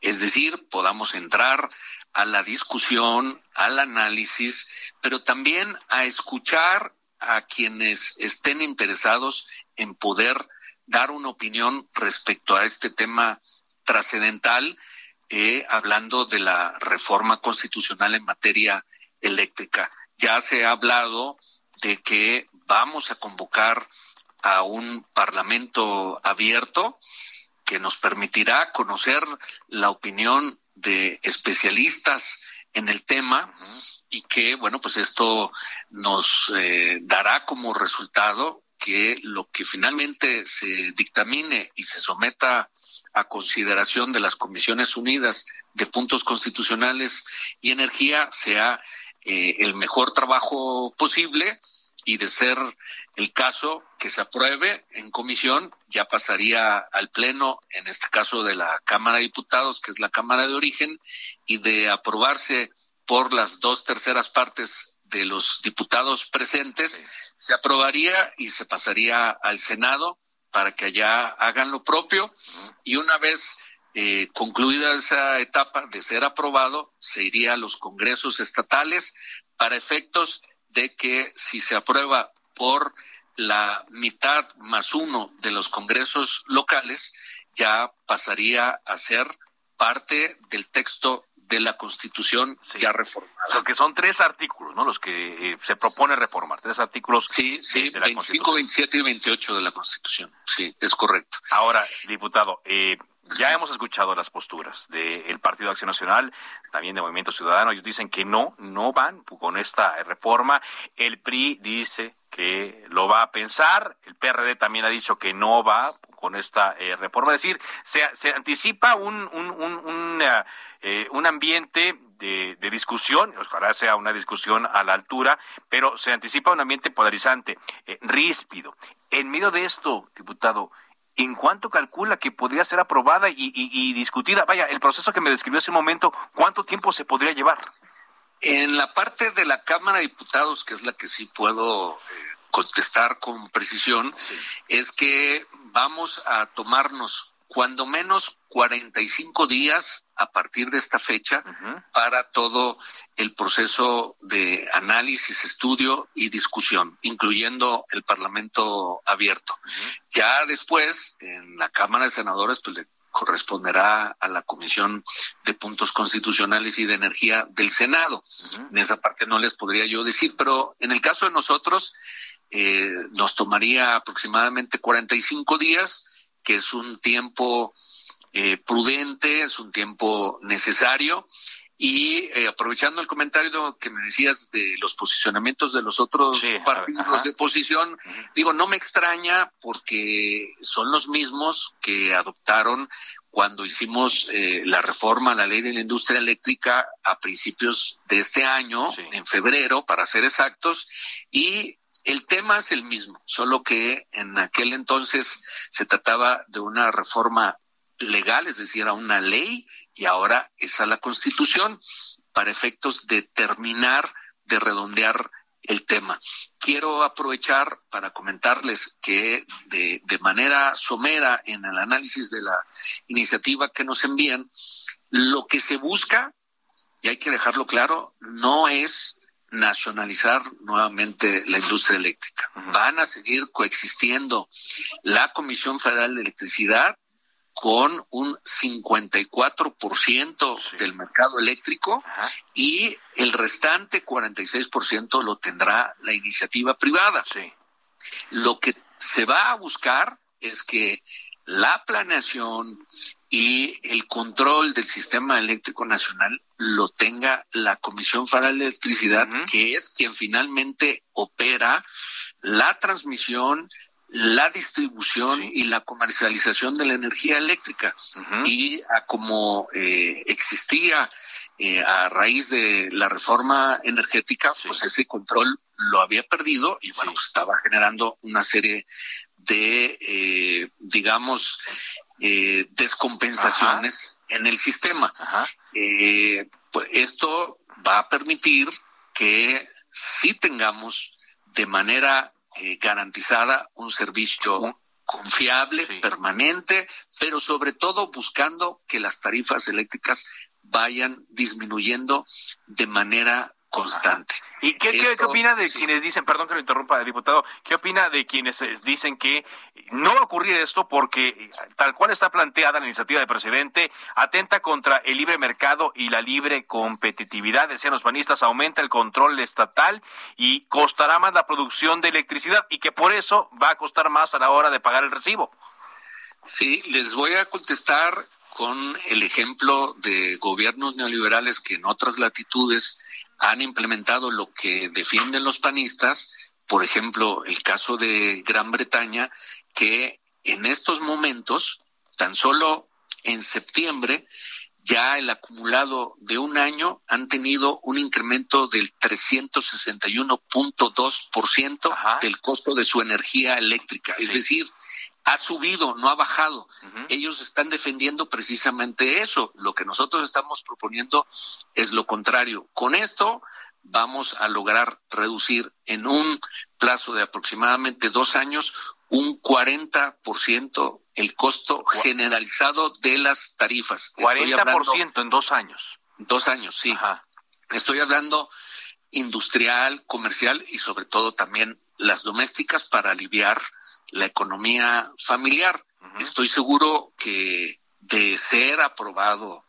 Es decir, podamos entrar a la discusión, al análisis, pero también a escuchar a quienes estén interesados en poder dar una opinión respecto a este tema trascendental, eh, hablando de la reforma constitucional en materia eléctrica. Ya se ha hablado de que vamos a convocar a un parlamento abierto que nos permitirá conocer la opinión de especialistas en el tema y que, bueno, pues esto nos eh, dará como resultado que lo que finalmente se dictamine y se someta a consideración de las Comisiones Unidas de Puntos Constitucionales y Energía sea eh, el mejor trabajo posible y de ser el caso que se apruebe en comisión, ya pasaría al Pleno, en este caso de la Cámara de Diputados, que es la Cámara de Origen, y de aprobarse por las dos terceras partes de los diputados presentes, se aprobaría y se pasaría al Senado para que allá hagan lo propio. Y una vez eh, concluida esa etapa de ser aprobado, se iría a los congresos estatales para efectos de que si se aprueba por la mitad más uno de los congresos locales, ya pasaría a ser parte del texto de la Constitución ya reformada. O que son tres artículos, ¿no? Los que eh, se propone reformar, tres artículos. Sí, sí, de, 25, 27 y 28 de la Constitución. Sí, es correcto. Ahora, diputado, eh, ya hemos escuchado las posturas del Partido Acción Nacional, también de Movimiento Ciudadano. Ellos dicen que no, no van con esta reforma. El PRI dice que lo va a pensar. El PRD también ha dicho que no va con esta eh, reforma. Es decir, se, anticipa un, un, un, eh, un ambiente de, de, discusión, ojalá sea una discusión a la altura, pero se anticipa un ambiente polarizante, eh, ríspido. En medio de esto, diputado, ¿En cuánto calcula que podría ser aprobada y, discutida? Vaya, el proceso que me describió hace un momento, ¿cuánto tiempo se podría llevar? En la parte de la Cámara de Diputados, que es la que sí puedo eh, contestar con precisión, es que vamos a tomarnos cuando menos 45 días a partir de esta fecha para todo el proceso de análisis, estudio y discusión, incluyendo el Parlamento abierto. Ya después, en la Cámara de Senadores, pues le corresponderá a la Comisión de Puntos Constitucionales y de Energía del Senado. En esa parte no les podría yo decir, pero en el caso de nosotros, eh, nos tomaría aproximadamente 45 días, que es un tiempo eh, prudente, es un tiempo necesario. Y eh, aprovechando el comentario que me decías de los posicionamientos de los otros partidos de oposición, digo, no me extraña porque son los mismos que adoptaron cuando hicimos eh, la reforma a la ley de la industria eléctrica a principios de este año, en febrero, para ser exactos, y el tema es el mismo, solo que en aquel entonces se trataba de una reforma legal, es decir, a una ley, y ahora es a la Constitución, para efectos de terminar de redondear el tema. Quiero aprovechar para comentarles que de, de, manera somera en el análisis de la iniciativa que nos envían, lo que se busca, y hay que dejarlo claro, no es nacionalizar nuevamente la industria eléctrica. Van a seguir coexistiendo la Comisión Federal de Electricidad con un 54% del mercado eléctrico y el restante 46% lo tendrá la iniciativa privada. Lo que se va a buscar es que la planeación y el control del sistema eléctrico nacional lo tenga la Comisión Federal de Electricidad, que es quien finalmente opera la transmisión, la distribución y la comercialización de la energía eléctrica. Y a como eh, existía eh, a raíz de la reforma energética, pues ese control lo había perdido y bueno, pues estaba generando una serie de, eh, digamos, descompensaciones en el sistema. pues esto va a permitir que sí tengamos de manera eh, garantizada, un servicio confiable, permanente, pero sobre todo buscando que las tarifas eléctricas vayan disminuyendo de manera constante. ¿Y qué, qué, opina de quienes dicen, perdón que lo interrumpa, diputado, qué opina de quienes eh, dicen que no va a ocurrir esto porque eh, tal cual está planteada la iniciativa del presidente, atenta contra el libre mercado y la libre competitividad, decían los panistas, aumenta el control estatal y costará más la producción de electricidad y que por eso va a costar más a la hora de pagar el recibo? Sí, les voy a contestar con el ejemplo de gobiernos neoliberales que en otras latitudes han implementado lo que defienden los panistas, por ejemplo, el caso de Gran Bretaña, que en estos momentos, tan solo en septiembre, ya el acumulado de un año han tenido un incremento del 361.2% del costo de su energía eléctrica. Es decir, ha subido, no ha bajado. Ellos están defendiendo precisamente eso. Lo que nosotros estamos proponiendo es lo contrario. Con esto vamos a lograr reducir en un plazo de aproximadamente dos años un 40% el costo generalizado de las tarifas. 40% en dos años. Dos años, sí. Estoy hablando industrial, comercial y sobre todo también las domésticas para aliviar la economía familiar. Estoy seguro que de ser aprobado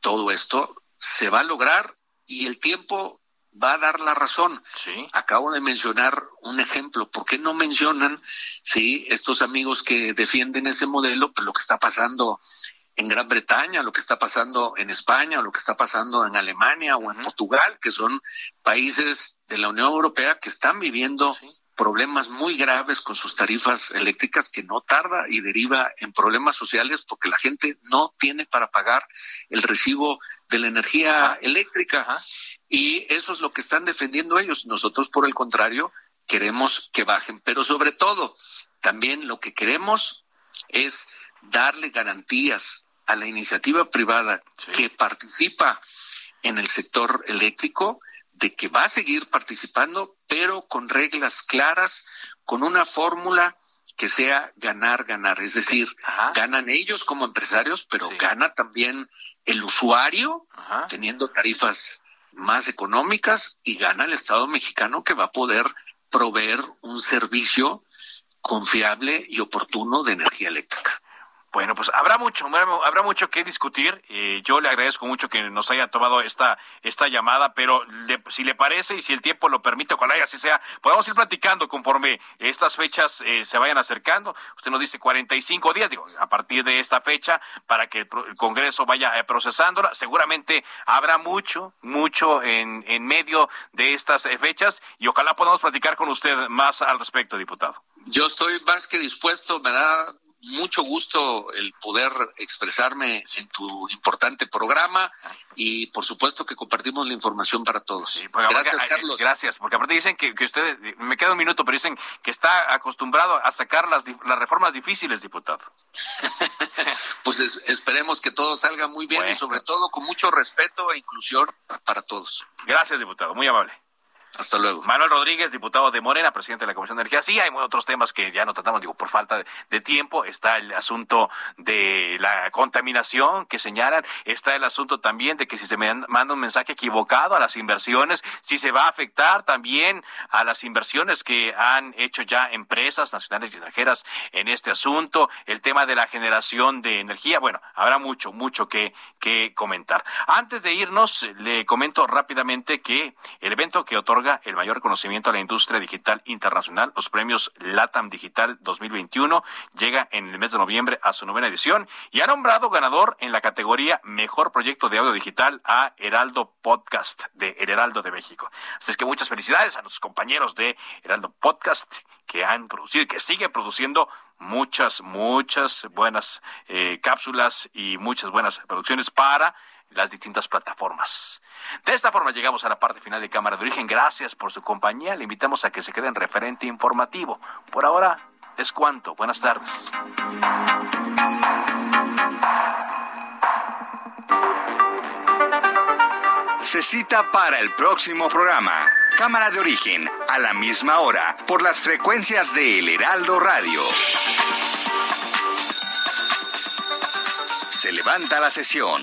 todo esto, se va a lograr y el tiempo va a dar la razón. Acabo de mencionar un ejemplo. ¿Por qué no mencionan, sí, estos amigos que defienden ese modelo, pues lo que está pasando en Gran Bretaña, lo que está pasando en España, lo que está pasando en Alemania o en Portugal, que son países de la Unión Europea que están viviendo problemas muy graves con sus tarifas eléctricas que no tarda y deriva en problemas sociales porque la gente no tiene para pagar el recibo de la energía eléctrica. Y eso es lo que están defendiendo ellos. Nosotros, por el contrario, queremos que bajen. Pero sobre todo, también lo que queremos es darle garantías a la iniciativa privada que participa en el sector eléctrico de que va a seguir participando, pero con reglas claras, con una fórmula que sea ganar, ganar. Es decir, ganan ellos como empresarios, pero gana también el usuario teniendo tarifas más económicas y gana el Estado mexicano que va a poder proveer un servicio confiable y oportuno de energía eléctrica. Bueno, pues habrá mucho, habrá mucho que discutir. Eh, yo le agradezco mucho que nos haya tomado esta esta llamada, pero si le parece y si el tiempo lo permite, ojalá y así sea, podemos ir platicando conforme estas fechas eh, se vayan acercando. Usted nos dice 45 días, digo, a partir de esta fecha, para que el, Congreso vaya eh, procesándola. Seguramente habrá mucho, mucho en, en medio de estas fechas y ojalá podamos platicar con usted más al respecto, diputado. Yo estoy más que dispuesto, me da mucho gusto el poder expresarme en tu importante programa y por supuesto que compartimos la información para todos. gracias, Carlos. Gracias, porque aparte dicen que, que usted, me queda un minuto, pero dicen que está acostumbrado a sacar las, las reformas difíciles, diputado. pues esperemos que todo salga muy bien y sobre todo con mucho respeto e inclusión para todos. Gracias, diputado, muy amable. Hasta luego. Manuel Rodríguez, diputado de Morena, presidente de la Comisión de Energía. Sí, hay otros temas que ya no tratamos, digo, por falta de, tiempo. Está el asunto de la contaminación que señalan. Está el asunto también de que si se manda un mensaje equivocado a las inversiones, si se va a afectar también a las inversiones que han hecho ya empresas nacionales y extranjeras en este asunto. El tema de la generación de energía. Bueno, habrá mucho, mucho que, que comentar. Antes de irnos, le comento rápidamente que el evento que el mayor reconocimiento a la industria digital internacional. Los premios LATAM Digital 2021 llega en el mes de noviembre a su novena edición y ha nombrado ganador en la categoría Mejor Proyecto de Audio Digital a Heraldo Podcast de El Heraldo de México. Así es que muchas felicidades a los compañeros de Heraldo Podcast que han producido y que siguen produciendo muchas, muchas buenas eh, cápsulas y muchas buenas producciones para las distintas plataformas. De esta forma llegamos a la parte final de Cámara de Origen. Gracias por su compañía. Le invitamos a que se quede en referente informativo. Por ahora es cuanto. Buenas tardes. Se cita para el próximo programa. Cámara de Origen, a la misma hora, por las frecuencias de El Heraldo Radio. Se levanta la sesión.